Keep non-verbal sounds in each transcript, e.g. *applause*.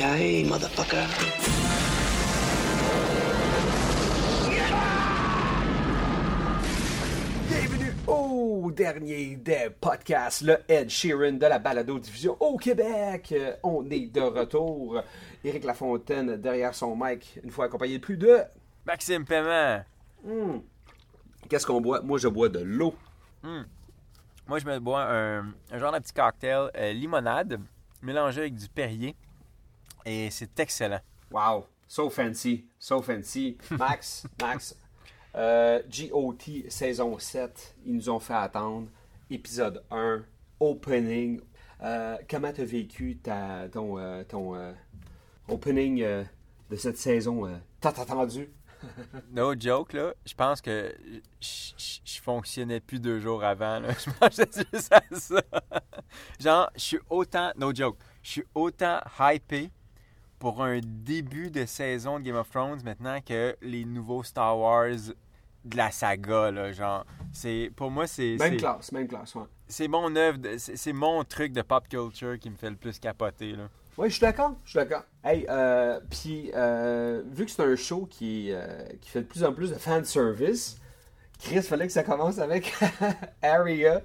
Yippee-ki-yay, motherfucker. Bienvenue au dernier des podcasts, le Ed Sheeran de la balado-diffusion au Québec. Euh, On est de retour. Éric Lafontaine derrière son mic, une fois accompagné de plus de... Maxime Paiement. Qu'est-ce qu'on boit? Moi, je bois de l'eau. Moi, je me bois un, un genre de petit cocktail euh, limonade mélangé avec du Perrier. Et c'est excellent. Wow, so fancy, so fancy. *laughs* Max, Max, euh, GOT saison 7, ils nous ont fait attendre. Épisode 1, opening. Euh, comment t'as vécu ta, ton, euh, ton opening de cette saison? T'as attendu? *laughs* No joke, là. Je pense que je- fonctionnais plus deux jours avant. *laughs* Je mangeais juste à ça. Genre, je suis autant... No joke. Je suis autant hypé pour un début de saison de Game of Thrones maintenant que les nouveaux Star Wars de la saga, là. Genre, c'est... Pour moi, c'est... Même c'est- classe, même classe, ouais. c'est mon œuvre, de- c'est c'est mon truc de pop culture qui me fait le plus capoter. Là. Oui, je suis d'accord, je suis d'accord. Hey, euh, puis euh, vu que c'est un show qui, euh, qui fait de plus en plus de fan service, Chris, fallait que ça commence avec *laughs* Aria,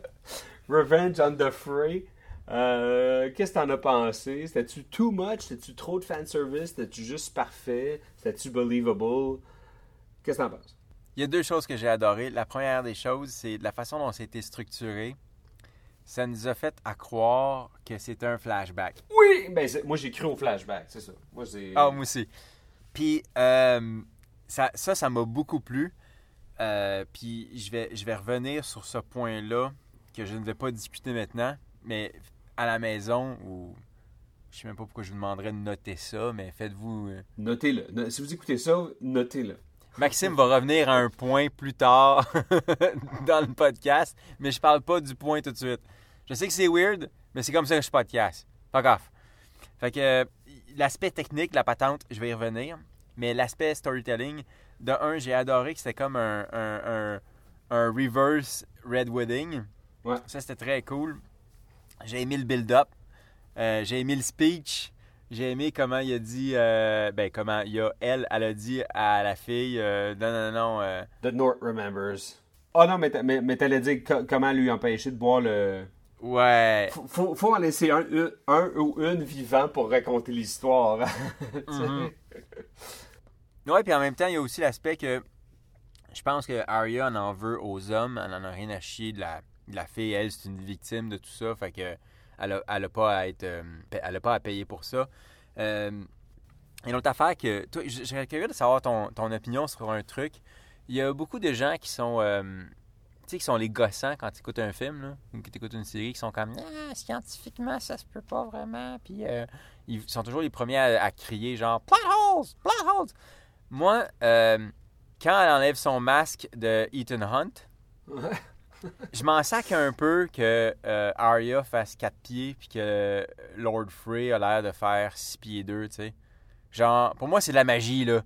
Revenge on the Fray. Euh, Qu'est-ce que t'en as pensé? C'était-tu too much? C'était-tu trop de fan service? C'était-tu juste parfait? C'était-tu believable? Qu'est-ce que t'en penses? Il y a deux choses que j'ai adorées. La première des choses, c'est la façon dont c'était structuré. Ça nous a fait à croire que c'était un flashback. Oui! Ben, moi, j'ai cru au flashback, c'est ça. Moi. Ah, moi aussi. Puis euh, ça, ça, ça m'a beaucoup plu. Euh, puis je vais, je vais revenir sur ce point-là que je ne vais pas discuter maintenant, mais à la maison, ou je sais même pas pourquoi je vous demanderais de noter ça, mais faites-vous... euh, Notez-le. No- Si vous écoutez ça, notez-le. Maxime va revenir à un point plus tard *laughs* dans le podcast, mais je parle pas du point tout de suite. Je sais que c'est weird, mais c'est comme ça que je podcast. Fuck off. Fait que euh, l'aspect technique, la patente, je vais y revenir. Mais l'aspect storytelling, de un, j'ai adoré que c'était comme un, un, un- un reverse Red Wedding. Ouais. Ça, c'était très cool. J'ai aimé le build-up. Euh, j'ai aimé le speech. J'ai aimé comment il a dit, euh, ben comment il a, elle, elle a dit à la fille, euh, non, non, non, euh, The North Remembers. Oh non, mais, mais, mais t'allais dire co- comment lui empêcher de boire le... ouais, Faut, faut, faut en laisser un, un, un ou une vivant pour raconter l'histoire. Sais? *laughs* Mhm. Ouais, puis en même temps, il y a aussi l'aspect que je pense que Arya en en veut aux hommes, elle en a rien à chier de la, la fille, elle, c'est une victime de tout ça, fait que elle a, elle a pas à être, euh, elle a pas à payer pour ça. Euh, et l'autre affaire que, toi, je serais curieux de savoir ton, ton opinion sur un truc. Il y a beaucoup de gens qui sont, euh, tu sais, qui sont les gossants quand ils écoutent un film, là, ou qui écoutent une série, qui sont comme, ah, scientifiquement, ça se peut pas vraiment, puis euh, ils sont toujours les premiers à, crier genre plot holes, plot holes. Moi, quand elle enlève son masque de Ethan Hunt, je m'en sac un peu que euh, Arya fasse 4 pieds puis que Lord Frey a l'air de faire 6 pieds 2, tu sais. Genre, pour moi, c'est de la magie, là.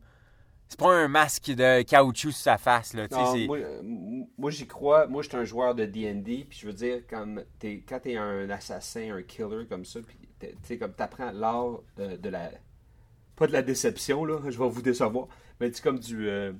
C'est pas un masque de caoutchouc sur sa face, là. Non, moi, euh, moi, j'y crois. Moi, je suis un joueur de D&D, puis je veux dire, comme t'es, quand t'es un assassin, un killer comme ça, puis tu sais, comme t'apprends l'art de, de la... Pas de la déception, là, *laughs* je vais vous décevoir, mais tu comme du... euh,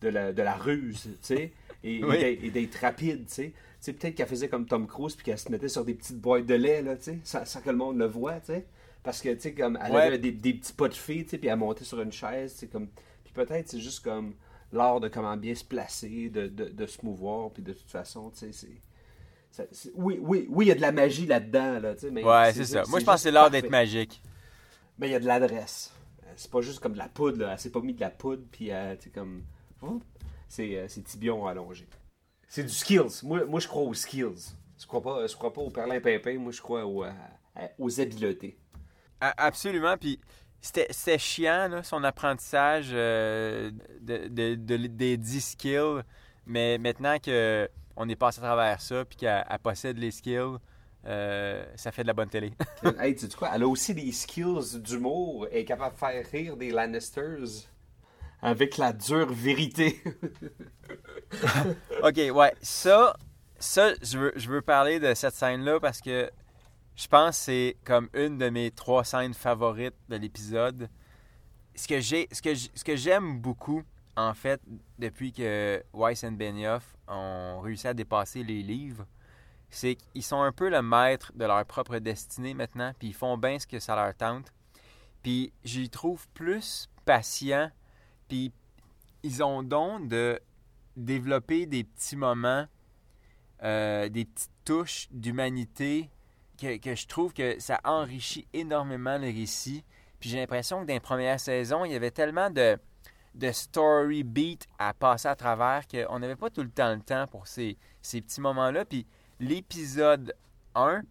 de, la, de la ruse, tu sais, et, Oui. d'être- et d'être rapide, tu sais. Tu sais, peut-être qu'elle faisait comme Tom Cruise, puis qu'elle se mettait sur des petites boîtes de lait, là, tu sais, sans, sans que le monde le voit, tu sais. Parce que, tu sais, comme, elle Ouais. avait des, des petits pas de filles, tu sais, puis elle montait sur une chaise, tu sais, comme... Puis peut-être c'est juste comme l'art de comment bien se placer, de, de, de se mouvoir, puis de toute façon, tu sais, c'est... ça- Oui, oui, oui, il y a de la magie là-dedans, là, tu sais, mais... Ouais, c'est ça. Moi, je pense que c'est l'art d'être magique. Mais il y a de l'adresse. C'est pas juste comme de la poudre, là. Elle s'est pas mis de la poudre, puis euh, tu sais, comme... Ouh, C'est euh, c'est tibion allongé. C'est du skills. Moi, moi, je crois aux skills. Je crois pas, je crois pas au perlin pimpin. Moi, je crois aux, euh, aux habiletés. Absolument. Puis c'était chiant, là, son apprentissage euh, de, de- de- des 10 skills. Mais maintenant que on est passé à travers ça, puis qu'elle elle possède les skills, euh, ça fait de la bonne télé. *laughs* hey, tu quoi? Elle a aussi des skills d'humour. Elle est capable de faire rire des Lannisters avec la dure vérité. *laughs* OK, ouais. Ça, ça je, veux, je veux parler de cette scène-là parce que je pense que c'est comme une de mes trois scènes favorites de l'épisode. Ce que ce que j'aime beaucoup, en fait, depuis que Weiss et Benioff ont réussi à dépasser les livres, c'est qu'ils sont un peu le maître de leur propre destinée maintenant, puis ils font bien ce que ça leur tente. Puis j'y trouve plus patient, puis ils ont don de développer des petits moments, euh, des petites touches d'humanité que, que je trouve que ça enrichit énormément le récit. Puis j'ai l'impression que dans les premières saisons, il y avait tellement de, de story beat à passer à travers qu'on n'avait pas tout le temps le temps pour ces, ces petits moments-là. Puis l'épisode 1,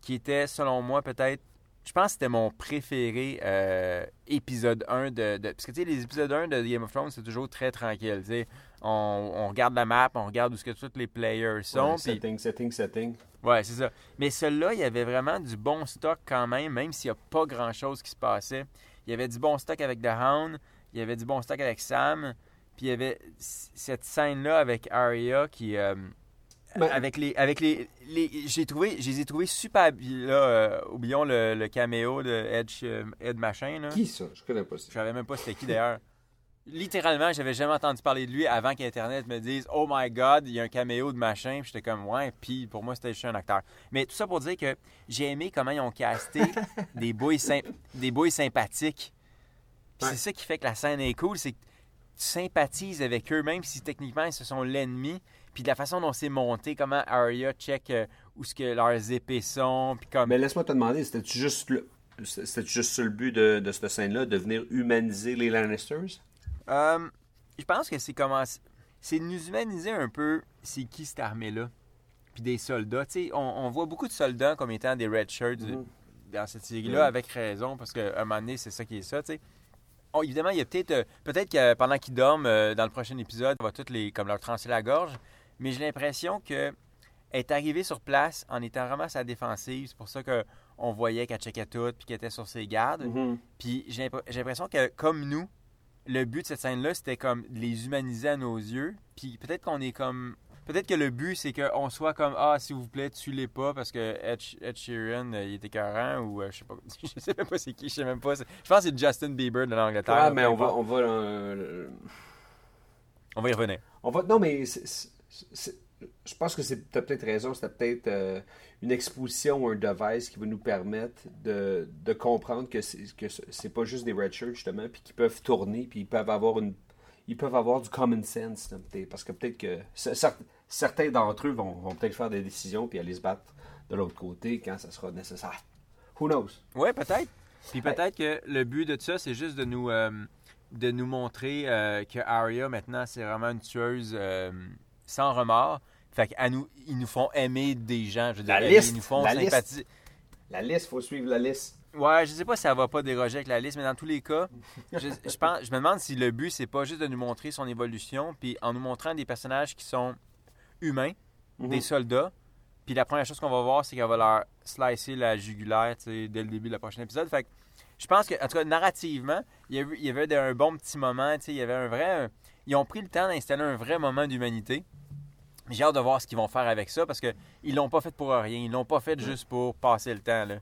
qui était selon moi peut-être, je pense que c'était mon préféré euh, épisode 1 de, de- Parce que tu sais, les épisodes 1 de Game of Thrones, c'est toujours très tranquille. tu sais. On, on regarde la map, on regarde où ce que tous les players sont. Ouais, setting, setting, setting. Ouais, c'est ça. Mais celui-là, il y avait vraiment du bon stock quand même, même s'il n'y a pas grand-chose qui se passait. Il y avait du bon stock avec The Hound, il y avait du bon stock avec Sam, puis il y avait cette scène-là avec Arya qui... euh, Ben- avec les... Avec les, les j'ai trouvé, je les ai trouvés super... Là, euh, oublions le, le caméo de Edge, euh, Ed Machin, là. Qui ça? Je connais pas Je ça. savais même pas c'était qui d'ailleurs. Littéralement, j'avais jamais entendu parler de lui avant qu'Internet me dise Oh my god, il y a un caméo de machin. J'étais comme Ouais, puis pour moi, c'était juste un acteur. Mais tout ça pour dire que j'ai aimé comment ils ont casté *laughs* des boys, des boys sympathiques. Ouais. c'est ça qui fait que la scène est cool, c'est que tu sympathises avec eux, même si techniquement ils se sont l'ennemi. Puis de la façon dont c'est monté, comment Arya check euh, où ce que leurs épées sont. Puis comme. Mais laisse-moi te demander, c'était-tu juste le... C'était juste ça le but de, de cette scène-là, de venir humaniser les Lannisters? Euh, je pense que c'est comment c'est de nous humaniser un peu c'est qui cette armée-là. Puis des soldats. Tu sais, on, on voit beaucoup de soldats comme étant des red shirts Mhm. dans cette série-là, Ouais. avec raison, parce qu'à un moment donné, c'est ça qui est ça, tu sais. Oh, évidemment, il y a peut-être euh, peut-être que pendant qu'ils dorment euh, dans le prochain épisode, on va tous les comme leur trancher la gorge, mais j'ai l'impression que elle est arrivée sur place en étant vraiment à sa défensive, c'est pour ça que on voyait qu'elle checkait tout puis qu'elle était sur ses gardes. Mhm. Puis j'ai l'impression que, comme nous, le but de cette scène-là, c'était comme de les humaniser à nos yeux. Puis peut-être qu'on est comme. Peut-être que le but, c'est qu'on soit comme Ah, s'il vous plaît, tuez-les pas parce que Ed, Ed Sheeran, euh, il était écœurant ou euh, je sais pas. *laughs* Je sais même pas c'est qui, je sais même pas. Je pense que c'est Justin Bieber de l'Angleterre. Ouais, là, mais on va... On va, euh, On va y revenir. on va non, mais je pense que c'est t'as peut-être raison. C'était peut-être euh, une exposition ou un device qui va nous permettre de, de comprendre que c'est que c'est pas juste des red shirts, justement, puis qu'ils peuvent tourner, puis ils peuvent avoir une ils peuvent avoir du common sense. Parce que peut-être que certains d'entre eux vont, vont peut-être faire des décisions puis aller se battre de l'autre côté quand ça sera nécessaire. Who knows? Ouais, peut-être. Puis peut-être que le but de ça, c'est juste de nous, euh, de nous montrer euh, que Arya, maintenant, c'est vraiment une tueuse euh, sans remords. Fait qu'à nous, ils nous font aimer des gens. Je veux La dire, liste, ils nous font la liste. sympathiser. La liste, faut suivre la liste. Ouais, je sais pas si ça va pas déroger avec la liste, mais dans tous les cas, je, je pense, je me demande si le but, c'est pas juste de nous montrer son évolution, puis en nous montrant des personnages qui sont humains, Mhm. des soldats, puis la première chose qu'on va voir, c'est qu'elle va leur slicer la jugulaire, dès le début de la prochaine épisode. Fait que je pense que, en tout cas, narrativement, il y avait, il y avait un bon petit moment, il y avait un vrai... un- ils ont pris le temps d'installer un vrai moment d'humanité. J'ai hâte de voir ce qu'ils vont faire avec ça, parce que ils l'ont pas fait pour rien, ils l'ont pas fait juste pour passer le temps, là.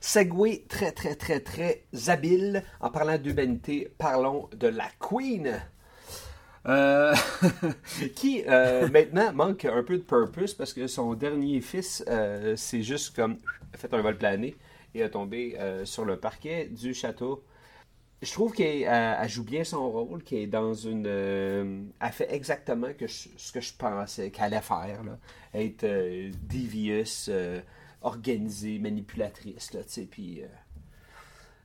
Segway très, très, très, très habile. En parlant d'humanité, parlons de la Queen. Euh, *laughs* qui euh, maintenant manque un peu de purpose parce que son dernier fils, euh, c'est juste comme fait un vol plané et a tombé euh, sur le parquet du château. Je trouve qu'elle elle- elle joue bien son rôle, qu'elle est dans une. elle fait exactement ce que je pensais qu'elle allait faire. Être devious, organisée, manipulatrice, là, tu sais, puis.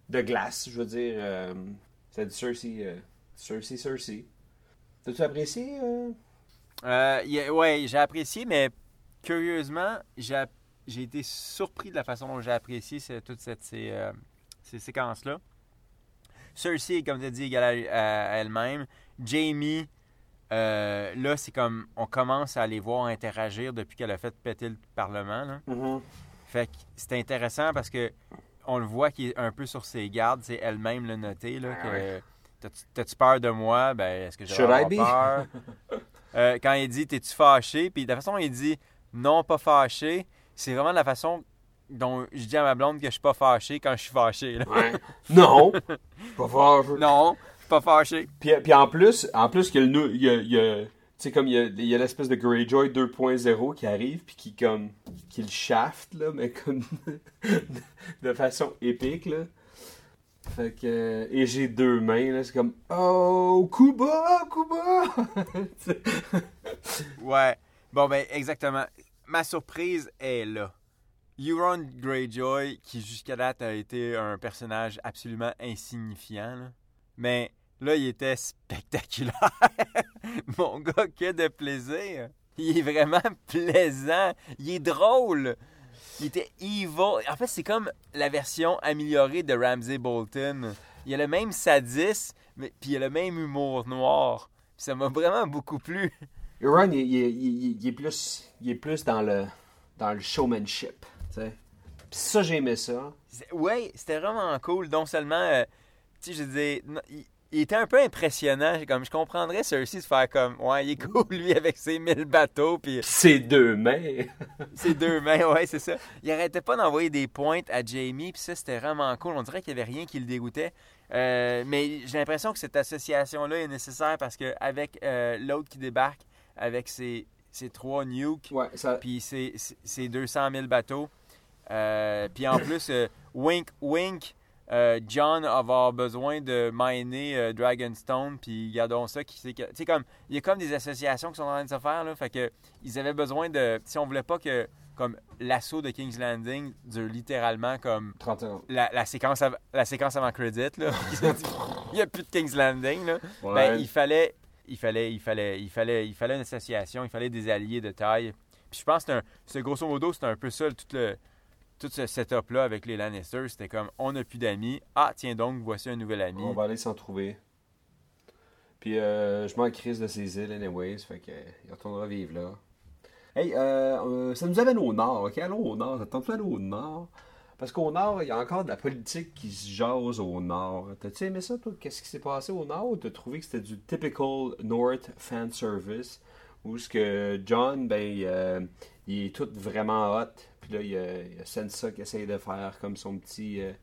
de glace, je veux dire. ça dit Cersei, Cersei, Cersei. T'as-tu apprécié euh? Euh, a- ouais, j'ai apprécié, mais curieusement, j'ai, été surpris de la façon dont j'ai apprécié ce- toute cette, ces, euh, ces séquences-là. Cersei, comme tu as dit, égale à, à elle-même. Jamie, euh, là, c'est comme on commence à les voir interagir depuis qu'elle a fait péter le Parlement. là. Mhm. Fait que c'est intéressant parce que on le voit qu'il est un peu sur ses gardes. C'est elle-même le noté. Là, Ah que. T'as-tu- peur de moi? Ben, est-ce que j'ai peur? *laughs* Euh, quand il dit T'es-tu fâché? Puis de la façon dont il dit Non, pas fâché, c'est vraiment de la façon dont je dis à ma blonde que je suis pas fâché quand je suis fâché. là. Ouais. non! *laughs* Pas fort. Non, je suis pas fâché. Puis, puis en plus, en plus y a, il y a, il y a- comme il y a l'espèce de Greyjoy 2.0 qui arrive, puis qui, comme, qui le shaft, là, mais comme, *laughs* de façon épique, là. Fait que, et j'ai deux mains, là, c'est comme, oh, Kuba, Kuba! *laughs* Ouais. Bon, ben, exactement. Ma surprise est là. Euron Greyjoy, qui jusqu'à date a été un personnage absolument insignifiant, mais là, il était spectaculaire. *laughs* Mon gars, que de plaisir. Il est vraiment *laughs* plaisant. Il est drôle. Il était evil. En fait, c'est comme la version améliorée de Ramsey Bolton. Il a le même sadisme, mais puis il a le même humour noir. Puis ça m'a vraiment beaucoup plu. Euron, il, il- il- il est plus, il est plus dans le, dans le showmanship, tu sais. Puis ça, j'aimais ça. Ouais, c'était vraiment cool. Non seulement, euh, tu sais, je dis, il, était un peu impressionnant. Comme je comprendrais Cersei de faire comme, ouais, il est cool lui avec ses mille bateaux puis ses deux mains. *laughs* ses deux mains, ouais, c'est ça. Il arrêtait pas d'envoyer des pointes à Jamie puis ça c'était vraiment cool. On dirait qu'il y avait rien qui le dégoûtait. Euh, mais j'ai l'impression que cette association-là est nécessaire parce que avec euh, l'autre qui débarque avec ses, ses trois nukes, Ouais, ça. puis c'est- c'est 200 000 bateaux. Euh, puis en plus, euh, wink, wink, euh, John avoir besoin de miner euh, Dragonstone, puis gardons ça. Qui, c'est comme, il y a comme des associations qui sont en train de se faire, là, fait que ils avaient besoin de, si on voulait pas que, comme, l'assaut de King's Landing dure littéralement comme 30 secondes. la, la séquence, av- la séquence avant credit, là. *laughs* il n'y a plus de King's Landing, là. Ouais. Ben, il fallait, il fallait, il fallait, il fallait, il fallait une association, il fallait des alliés de taille. Puis je pense que c'est un- c'est grosso modo, c'est un peu ça, tout le, tout ce setup-là avec les Lannister. C'était comme, on n'a plus d'amis. Ah, tiens donc, voici un nouvel ami. On va aller s'en trouver. Puis euh, je m'en crise de ces îles, anyways. Fait que, il retournera vivre là. Hey, euh, euh, ça nous amène au nord, ok? Allons au nord. Attends-toi aller au nord. Parce qu'au nord, il y a encore de la politique qui se jase au nord. T'as-tu aimé ça, toi? Qu'est-ce qui s'est passé au nord? T'as trouvé que c'était du typical North fan service? Où ce que John, ben, euh, il est tout vraiment hot. Puis là, il y a, il y a Sansa qui essaye de faire comme son petit... euh,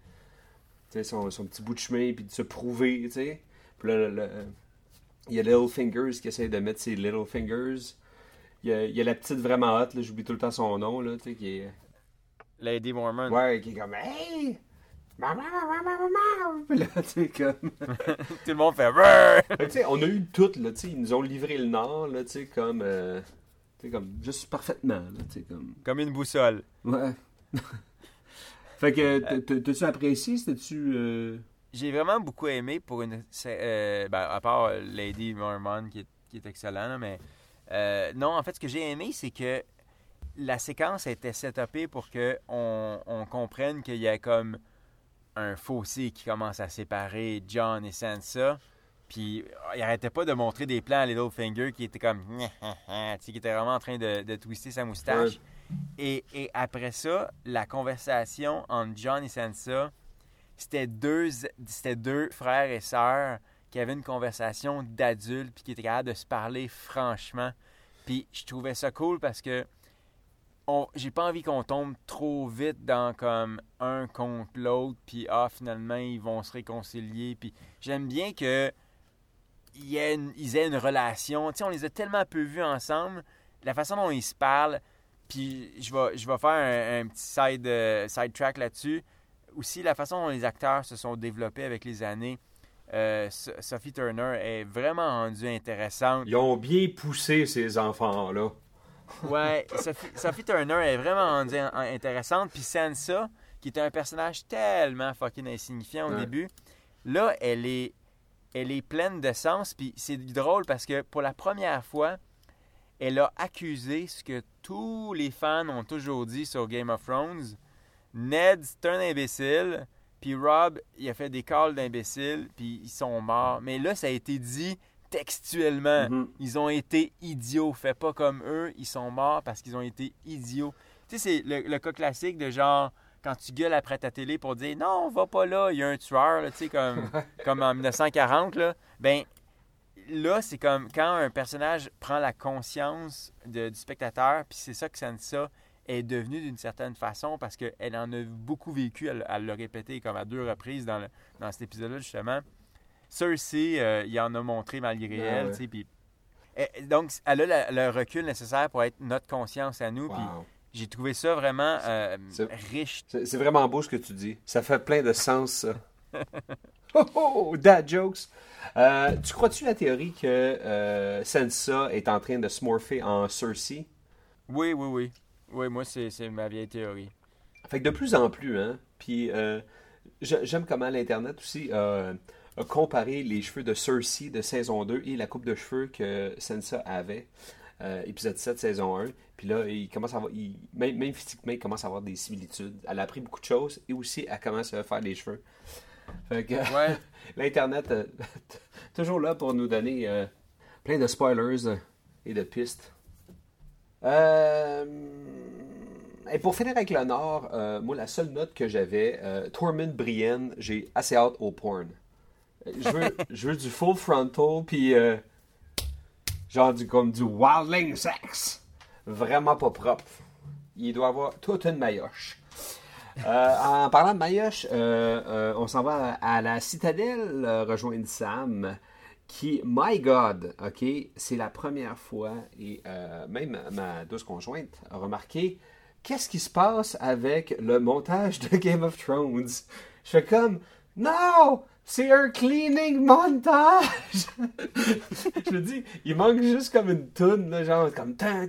son, son petit bout de chemin, puis de se prouver, tu sais. Puis là, le- le- il y a Littlefingers qui essaie de mettre ses. Il y a, il y a la petite vraiment hot, là, j'oublie tout le temps son nom, là, tu sais, qui est... Lady Mormon. Ouais, qui est comme « Hey! Maman, maman, maman, maman! » Puis là, tu sais, comme... *laughs* Tout le monde fait tu sais, on a eu tout, là, tu sais, ils nous ont livré le Nord, là, tu sais, comme... euh, sais, comme, juste parfaitement, là, tu sais, comme... Comme une boussole. Ouais. *laughs* fait que, t- t'as-tu apprécié, c'était-tu... euh, J'ai vraiment beaucoup aimé pour une. c'est, euh, ben, à part euh, Lady Mormon qui est, qui est excellent, là, mais. euh, non, en fait, ce que j'ai aimé, c'est que la séquence était setupée pour que on, on comprenne qu'il y a comme un fossé qui commence à séparer John et Sansa. Puis il arrêtait pas de montrer des plans à Littlefinger qui était comme. *laughs* tu sais, qui était vraiment en train de, de twister sa moustache. Et, et après ça, la conversation entre John et Sansa, c'était deux, c'était deux frères et sœurs qui avaient une conversation d'adultes puis qui étaient capables de se parler franchement. Puis je trouvais ça cool parce que j'ai pas envie qu'on tombe trop vite dans comme un contre l'autre puis ah finalement ils vont se réconcilier puis j'aime bien que une- ils aient une relation. Tu sais, on les a tellement peu vus ensemble. La façon dont ils se parlent, puis je vais, je vais faire un, un petit side, euh, side track là-dessus. Aussi, la façon dont les acteurs se sont développés avec les années. Euh, So- Sophie Turner est vraiment rendue intéressante. Ils ont bien poussé ces enfants-là. *laughs* Ouais, Sophie, Sophie Turner est vraiment rendue in- intéressante. Puis Sansa, qui était un personnage tellement fucking insignifiant au Ouais. début, là, elle est, elle est pleine de sens. Puis c'est drôle parce que pour la première fois, elle a accusé ce que tous les fans ont toujours dit sur Game of Thrones. Ned, c'est un imbécile. Puis Rob, il a fait des calls d'imbéciles, puis ils sont morts. Mais là, ça a été dit textuellement. Mhm. Ils ont été idiots. Fais pas comme eux, ils sont morts parce qu'ils ont été idiots. Tu sais, c'est le, le cas classique de genre, quand tu gueules après ta télé pour dire non, va pas là, il y a un tueur, là, comme, *laughs* comme en 1940, là. Ben, là, c'est comme quand un personnage prend la conscience de- du spectateur, puis c'est ça que Sansa est devenue d'une certaine façon parce qu'elle en a beaucoup vécu, elle, elle l'a répété comme à deux reprises dans, le- dans cet épisode-là, justement. Cersei, euh, il en a montré malgré Ah elle, ouais. tu sais, puis... eh, Donc, elle a le recul nécessaire pour être notre conscience à nous, puis. J'ai trouvé ça vraiment euh, C'est- riche. C'est vraiment beau ce que tu dis. Ça fait plein de sens, ça. *laughs* oh, oh, dad jokes. Euh, tu crois-tu la théorie que euh, Sansa est en train de se morpher en Cersei? Oui, oui, oui. Oui, moi, c'est c'est ma vieille théorie. Fait que de plus en plus, hein. Puis euh, j'aime comment l'Internet aussi a comparé les cheveux de Cersei de saison 2 et la coupe de cheveux que Sansa avait. euh, épisode 7, saison 1. Puis là, il commence à avoir, il- même, même physiquement, il commence à avoir des similitudes. Elle a appris beaucoup de choses et aussi, elle commence à faire les cheveux. Fait que Ouais. *laughs* l'Internet, euh, *laughs* toujours là pour nous donner euh, plein de spoilers euh, et de pistes. Euh, et pour finir avec le Nord, euh, moi, la seule note que j'avais, euh, Tormund Brienne, j'ai assez hâte au porn. Je veux, *laughs* je veux du full frontal, puis genre du, comme du wildling sex. Vraiment pas propre. Il doit avoir toute une maillotche. Euh, en parlant de Mayoche, euh, euh, on s'en va à, la citadelle euh, rejoindre Sam, qui, my God, ok, c'est la première fois, et euh, même ma douce conjointe a remarqué, qu'est-ce qui se passe avec le montage de Game of Thrones? Je fais comme, non, c'est un cleaning montage! *laughs* je me dis, il manque juste comme une toune, là, genre comme tan,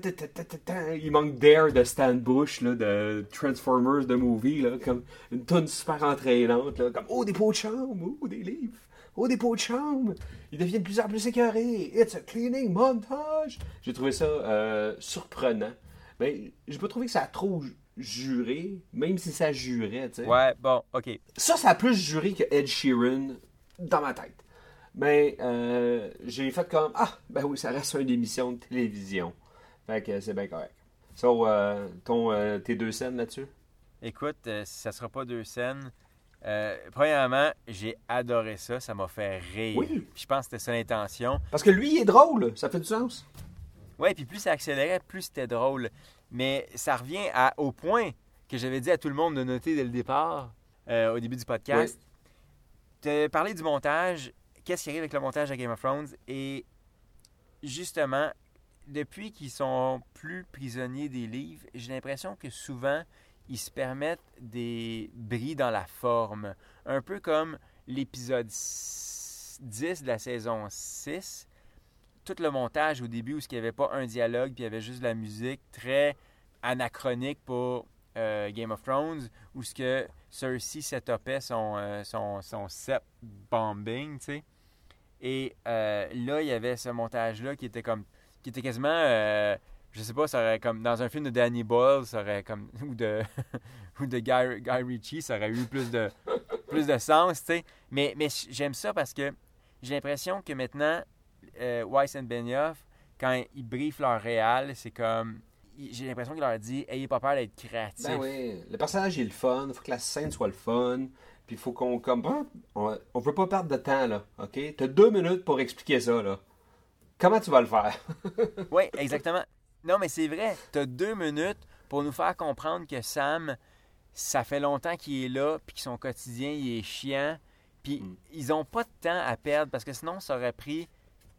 il manque Dare de Stan Bush, là, de Transformers, de movie, là, comme une toune super entraînante, là, comme oh des pots de chambre, oh des livres, oh des pots de chambre, ils deviennent de plus en plus écœurés, it's a cleaning montage. J'ai trouvé ça euh, surprenant, mais j'ai pas trouvé que ça a trop ju- juré, même si ça jurait, tu sais. Ouais, bon, OK. Ça, ça a plus juré que Ed Sheeran dans ma tête. Mais euh, j'ai fait comme Ah, ben oui, ça reste une émission de télévision. Fait que c'est bien correct. So, euh, ton, euh, tes deux scènes là-dessus? Écoute, ça sera pas deux scènes. Euh, premièrement, j'ai adoré ça. Ça m'a fait rire. Oui. Je pense que c'était ça l'intention. Parce que lui, il est drôle, ça fait du sens. Ouais, puis plus ça accélérait, plus c'était drôle. Mais ça revient à, au point que j'avais dit à tout le monde de noter dès le départ, euh, au début du podcast. Tu as parlé du montage. Qu'est-ce qui arrive avec le montage de Game of Thrones? Et justement, depuis qu'ils sont plus prisonniers des livres, j'ai l'impression que souvent, ils se permettent des bris dans la forme. Un peu comme l'épisode 10 de la saison 6. Tout le montage au début où il n'y avait pas un dialogue, puis il y avait juste de la musique, très anachronique pour euh, Game of Thrones, où ce que Cersei setupait son, euh, son, son set bombing, tu sais. Et euh, là, il y avait ce montage-là qui était comme qui était quasiment je sais pas, ça aurait comme dans un film de Danny Boyle, ça aurait comme *laughs* ou de *laughs* ou de Guy, Guy Ritchie, ça aurait eu plus de plus de sens, tu sais. Mais mais j'aime ça parce que j'ai l'impression que maintenant euh, Weiss and Benioff quand ils briefent leur réal, c'est comme j'ai l'impression qu'il leur dit ayez pas peur d'être créatif. Ben oui, le personnage est le fun, faut que la scène soit le fun. Puis il faut qu'on comme ah, on, on veut pas perdre de temps là, ok? T'as deux minutes pour expliquer ça là. Comment tu vas le faire? *laughs* Oui, exactement. Non, mais c'est vrai. Tu as deux minutes pour nous faire comprendre que Sam, ça fait longtemps qu'il est là, puis que son quotidien, il est chiant. Puis Mm. ils ont pas de temps à perdre parce que sinon, ça aurait pris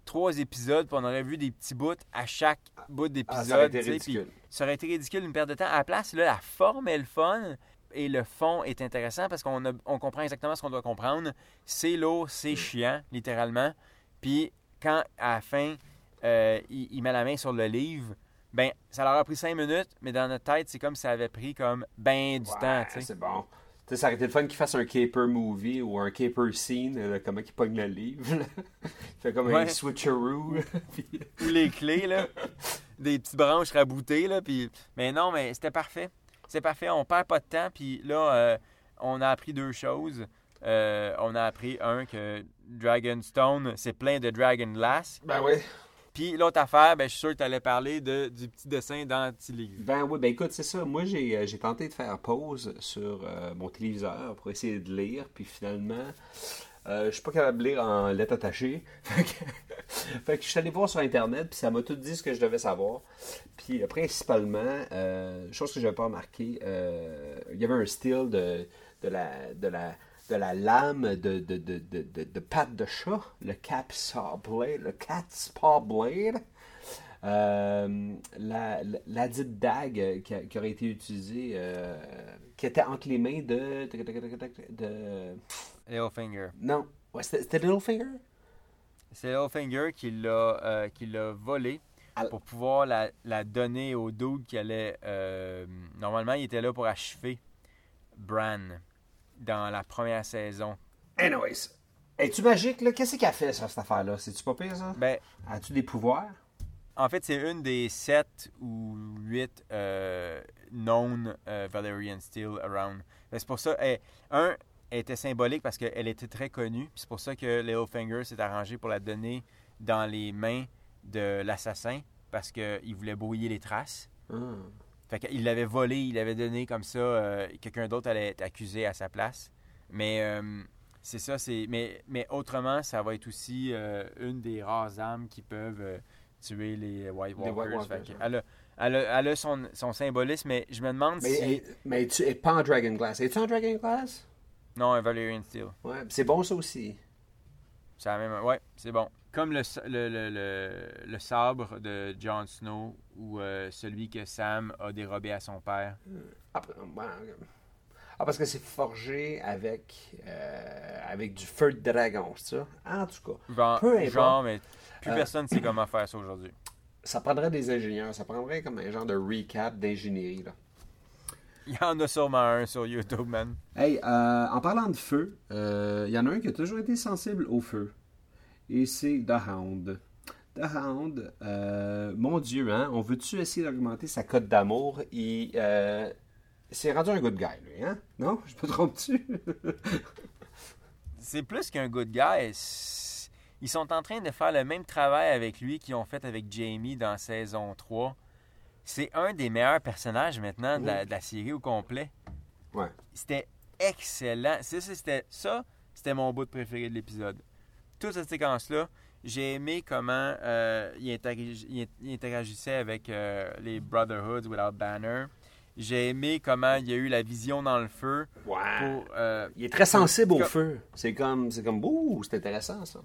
trois épisodes, puis on aurait vu des petits bouts à chaque bout Ah, ça aurait d'épisode. été tu sais, puis ridicule. ça aurait été ridicule, une perte de temps. À la place, là, la forme est le fun et le fond est intéressant parce qu'on on comprend exactement ce qu'on doit comprendre. C'est lourd, c'est chiant, littéralement. Puis quand, à la fin, euh, il, il met la main sur le livre, ben ça leur a pris cinq minutes, mais dans notre tête, c'est comme si ça avait pris comme ben du Ouais, temps. C'est bon. Sais, ça aurait été le fun qu'il fasse un caper movie ou un caper scene, comment il pogne le livre. là. il fait comme un switcheroo. là, puis- Ou les clés, là. Des petites branches raboutées, là. Puis... Mais non, mais c'était parfait. C'est parfait. On perd pas de temps. Puis là, euh, on a appris deux choses. Euh, on a appris, un, que Dragonstone, c'est plein de Dragon Glass. Ben oui. Puis l'autre affaire, ben, je suis sûr que tu allais parler de, du petit dessin dans livre. Ben oui, ben écoute, c'est ça. Moi, j'ai, euh, j'ai tenté de faire pause sur euh, mon téléviseur pour essayer de lire, puis finalement, euh, je suis pas capable de lire en lettres attachées. *laughs* Fait que, je suis allé voir sur Internet, puis ça m'a tout dit ce que je devais savoir. Puis euh, principalement, euh, chose que je n'avais pas remarqué, il y avait un style de, de, la, de, la, de la lame de, de, de, de, de, patte de chat, le cat's paw blade, le cat's paw blade. Euh, la, la, la dite dague qui, a- qui aurait été utilisée, euh, qui était entre les mains de. de, de- Littlefinger. non, ouais, c'était Littlefinger? C'est Littlefinger qui l'a euh, volé pour pouvoir la, la donner au dude qui allait. euh, normalement, il était là pour achever Bran dans la première saison. Anyways, es-tu magique là? Qu'est-ce qu'elle fait sur cette affaire-là? C'est-tu pas pire ça? Ben, As-tu des pouvoirs? en fait, c'est une des sept ou huit euh, known euh, Valerian Steel around. Ben, c'est pour ça, elle- un, elle était symbolique parce qu'elle était très connue. C'est pour ça que Littlefinger s'est arrangé pour la donner dans les mains de l'assassin parce qu'il voulait brouiller les traces. Ah. Fait qu'il l'avait volé, il l'avait donné comme ça, euh, quelqu'un d'autre allait être accusé à sa place. Mais euh, c'est ça, c'est. Mais, mais autrement, ça va être aussi euh, une des rares armes qui peuvent tuer les White Walkers. White Walkers, Fait que ouais. elle, a, elle, a, elle a son, son symbolisme, mais je me demande Mais, si. elle- mais tu es pas en Dragon Glass. Es-tu en Dragon Glass? Non, un Valerian Steel. Ouais, c'est bon ça aussi. C'est la même. Ouais, c'est bon. Comme le, le, le, le- sabre de Jon Snow ou euh, celui que Sam a dérobé à son père. Ah, ben, ah, parce que c'est forgé avec, euh, avec du feu de dragon, c'est ça? En tout cas, Genre, Peu importe. genre, mais plus Euh, personne ne sait comment faire ça aujourd'hui. ça prendrait des ingénieurs, ça prendrait comme un genre de recap d'ingénierie. Là. Il y en a sûrement un sur YouTube, man. Hey, euh, en parlant de feu, euh, il y en a un qui a toujours été sensible au feu. Et c'est The Hound. The Hound, euh, mon Dieu, hein, on veut-tu essayer d'augmenter sa cote d'amour? Il euh, s'est rendu un good guy, lui, hein? Non? Je me trompe-tu? *laughs* C'est plus qu'un good guy. Ils sont en train de faire le même travail avec lui qu'ils ont fait avec Jamie dans saison 3. C'est un des meilleurs personnages maintenant de la, de la série au complet. ouais. C'était excellent. C'était ça, c'était mon bout préféré de l'épisode. Toute cette séquence-là, j'ai aimé comment euh, il, interagi- il- il interagissait avec euh, les Brotherhoods Without Banner. J'ai aimé comment il y a eu la vision dans le feu pour euh, Il est très sensible au feu. C'est comme, c'est comme, ouh, c'est intéressant, ça.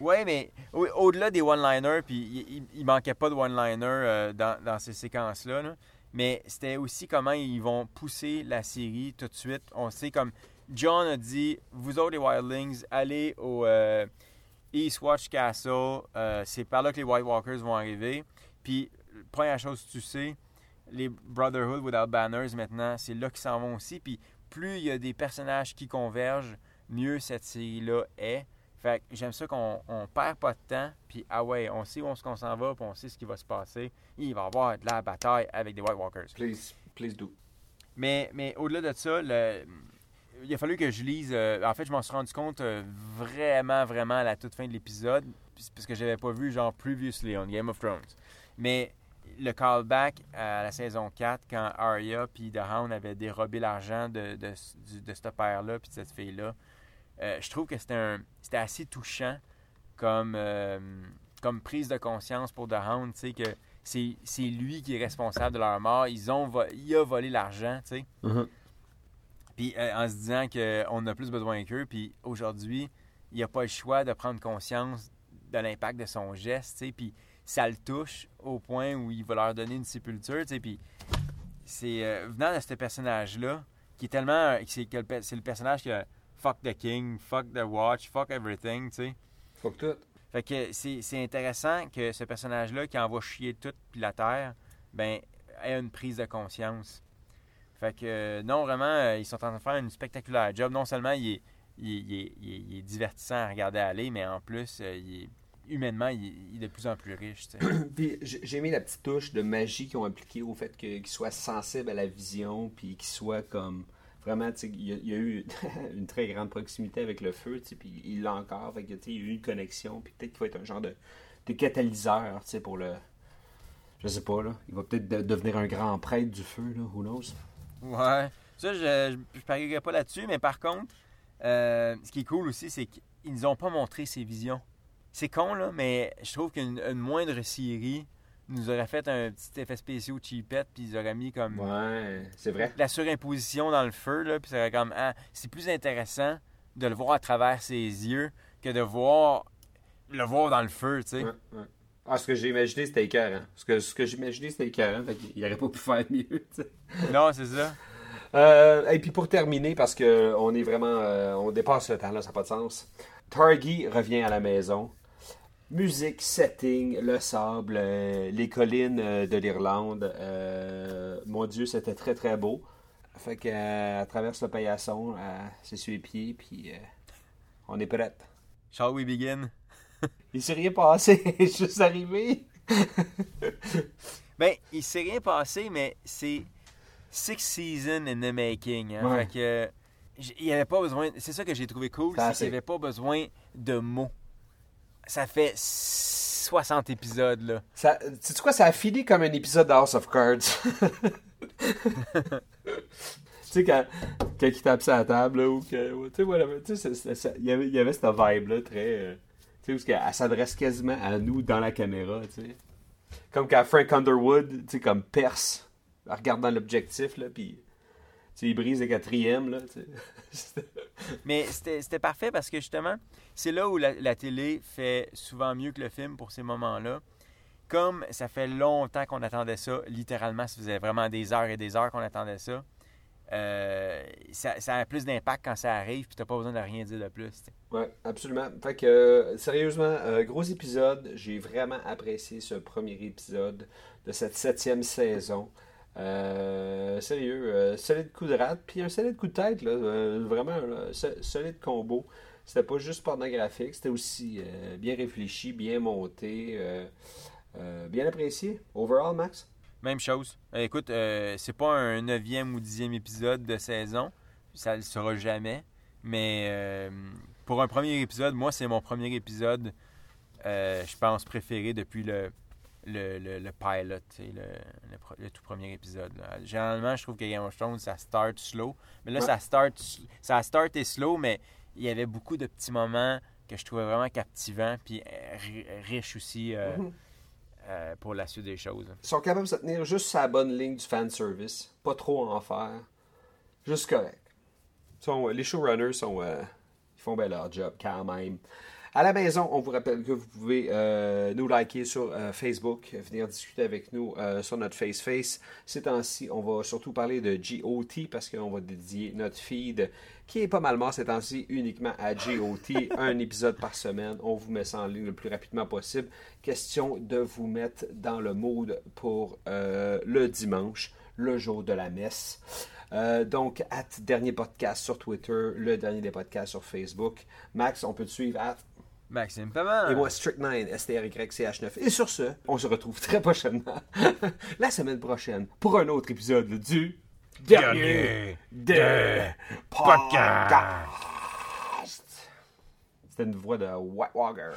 Oui, mais au- au-delà des one-liners, puis il, il- manquait pas de one-liners euh, dans, dans ces séquences-là, là. mais c'était aussi comment ils vont pousser la série tout de suite. On sait comme John a dit, vous autres les Wildlings, allez au euh, Eastwatch Castle, euh, c'est par là que les White Walkers vont arriver. Puis, première chose tu sais, les Brotherhood Without Banners maintenant, c'est là qu'ils s'en vont aussi. Puis, plus il y a des personnages qui convergent, mieux cette série-là est. Fait que j'aime ça qu'on on perd pas de temps, puis ah ouais, on sait où on s'en va, puis on sait ce qui va se passer. Il va y avoir de la bataille avec des White Walkers. Please, please do. Mais, mais au-delà de ça, le- il a fallu que je lise. euh, en fait, je m'en suis rendu compte euh, vraiment, vraiment à la toute fin de l'épisode, parce que j'avais pas vu genre previously on Game of Thrones. Mais le callback à la saison 4, quand Arya puis The Hound avaient dérobé l'argent de, de ce père-là puis de cette fille-là, euh, je trouve que c'était un c'était assez touchant comme, euh, comme prise de conscience pour The Hound, tu sais, que c'est c'est lui qui est responsable de leur mort. Ils ont il a volé l'argent, tu sais. Mhm. Puis euh, en se disant qu'on a plus besoin qu'eux, puis aujourd'hui, il n'a pas le choix de prendre conscience de l'impact de son geste, tu sais, puis ça le touche au point où il va leur donner une sépulture, tu sais, puis c'est euh, venant de ce personnage-là, qui est tellement, c'est le personnage qui a fuck the king, fuck the watch, fuck everything, tu sais. Que tout. Fait que c'est intéressant que ce personnage-là, qui envoie chier tout puis la terre, ben, ait une prise de conscience. Fait que, euh, non, vraiment, euh, ils sont en train de faire une spectaculaire job. Non seulement il est, il il est- il est- il est divertissant à regarder aller, mais en plus, euh, il est- humainement, il est, de plus en plus riche. *clears throat* Puis j'ai mis la petite touche de magie qu'ils ont appliquée au fait qu'il soit sensible à la vision, puis qu'il soit comme. Vraiment, il y, a- eu *laughs* une très grande proximité avec le feu, puis il l'a encore. Fait que, il y a eu une connexion, puis peut-être qu'il va être un genre de, de catalyseur, pour le. Je sais pas, là. Il va peut-être de- devenir un grand prêtre du feu, là. Who knows? Ouais. Ça, je, je, je pas là-dessus, mais par contre, euh, ce qui est cool aussi, c'est qu'ils nous ont pas montré ses visions. C'est con, là, mais je trouve qu'une une moindre série nous aurait fait un petit effet spécial cheapette, puis ils auraient mis comme Ouais, c'est vrai. la surimposition dans le feu, là, puis ça aurait comme. ah, c'est plus intéressant de le voir à travers ses yeux que de voir le voir dans le feu, tu sais. Ouais, ouais. Ah, ce que j'ai imaginé, c'était écœurant. Ce que, ce que j'ai imaginé, c'était écœurant. Fait qu'il aurait pas pu faire mieux, *laughs* tu sais. Non, c'est ça. Euh, et puis pour terminer, parce que on est vraiment, euh, on dépasse le temps là, ça n'a pas de sens. Targi revient à la maison. Musique, setting, le sable, euh, les collines euh, de l'Irlande. Euh, mon Dieu, c'était très très beau. Fait qu'elle traverse le paillasson, elle s'essuie les pieds, puis on est prête. Shall we begin? *laughs* Il s'est rien passé, *laughs* est juste arrivé. *laughs* Ben, il s'est rien passé, mais c'est six seasons in the making. hein. Ouais. Fait que il avait pas besoin. C'est ça que j'ai trouvé cool, C'est c'est qu'il n'y avait pas besoin de mots. Ça fait 60 épisodes là. Ça, sais-tu quoi, ça a fini comme un épisode de House of Cards. *laughs* tu sais, quand, quand il tape la table, là, ou que. Tu sais, tu sais, il y avait, y avait cette vibe-là, très. euh, tu sais, parce qu'elle s'adresse quasiment à nous dans la caméra, tu sais. Comme quand Frank Underwood, tu sais, comme perce, elle regarde dans l'objectif, là, puis. Il brise le quatrième, là. *laughs* Mais c'était parfait parce que justement, c'est là où la, la télé fait souvent mieux que le film pour ces moments-là. Comme ça fait longtemps qu'on attendait ça, littéralement, ça faisait vraiment des heures et des heures qu'on attendait ça. euh, ça, ça a plus d'impact quand ça arrive, puis t'as pas besoin de rien dire de plus. tu sais. Ouais, absolument. Fait que, euh, sérieusement, euh, gros épisode. J'ai vraiment apprécié ce premier épisode de cette septième saison. Euh, sérieux, euh, solide coup de rate, puis un solide coup de tête, là, euh, vraiment, là, so- solide combo. C'était pas juste pornographique, c'était aussi bien réfléchi, bien monté, bien apprécié. Overall, Max? Même chose. Écoute, c'est pas un neuvième ou dixième épisode de saison. Ça le sera jamais. Mais pour un premier épisode, moi, c'est mon premier épisode, je pense, préféré depuis le, le, le, le pilot, le, le, tout premier épisode. là. Généralement, je trouve que Game of Thrones, ça start slow. Mais là, Ouais. ça start ça a starté slow, mais il y avait beaucoup de petits moments que je trouvais vraiment captivants, puis euh, ri- riches aussi euh, Mhm. euh, pour la suite des choses. Ils sont capables de se tenir juste sur la bonne ligne du fanservice. Pas trop en faire. Juste correct. Sont- les showrunners sont, euh, ils font bien leur job quand même. À la maison, on vous rappelle que vous pouvez euh, nous liker sur euh, Facebook, venir discuter avec nous euh, sur notre Face-Face. Ces temps-ci, on va surtout parler de GOT parce qu'on va dédier notre feed qui est pas mal mort ces temps-ci uniquement à GOT. *laughs* un épisode par semaine. On vous met ça en ligne le plus rapidement possible. Question de vous mettre dans le mood pour le dimanche, le jour de la messe. Euh, donc, at dernier podcast sur Twitter, le dernier des podcasts sur Facebook. Max, on peut te suivre at Maxime Paiement. et moi, Strict9, STRYCH9. Et sur ce, on se retrouve très prochainement, *laughs* la semaine prochaine, pour un autre épisode du Dernier des Podcasts. C'était une voix de White Walker.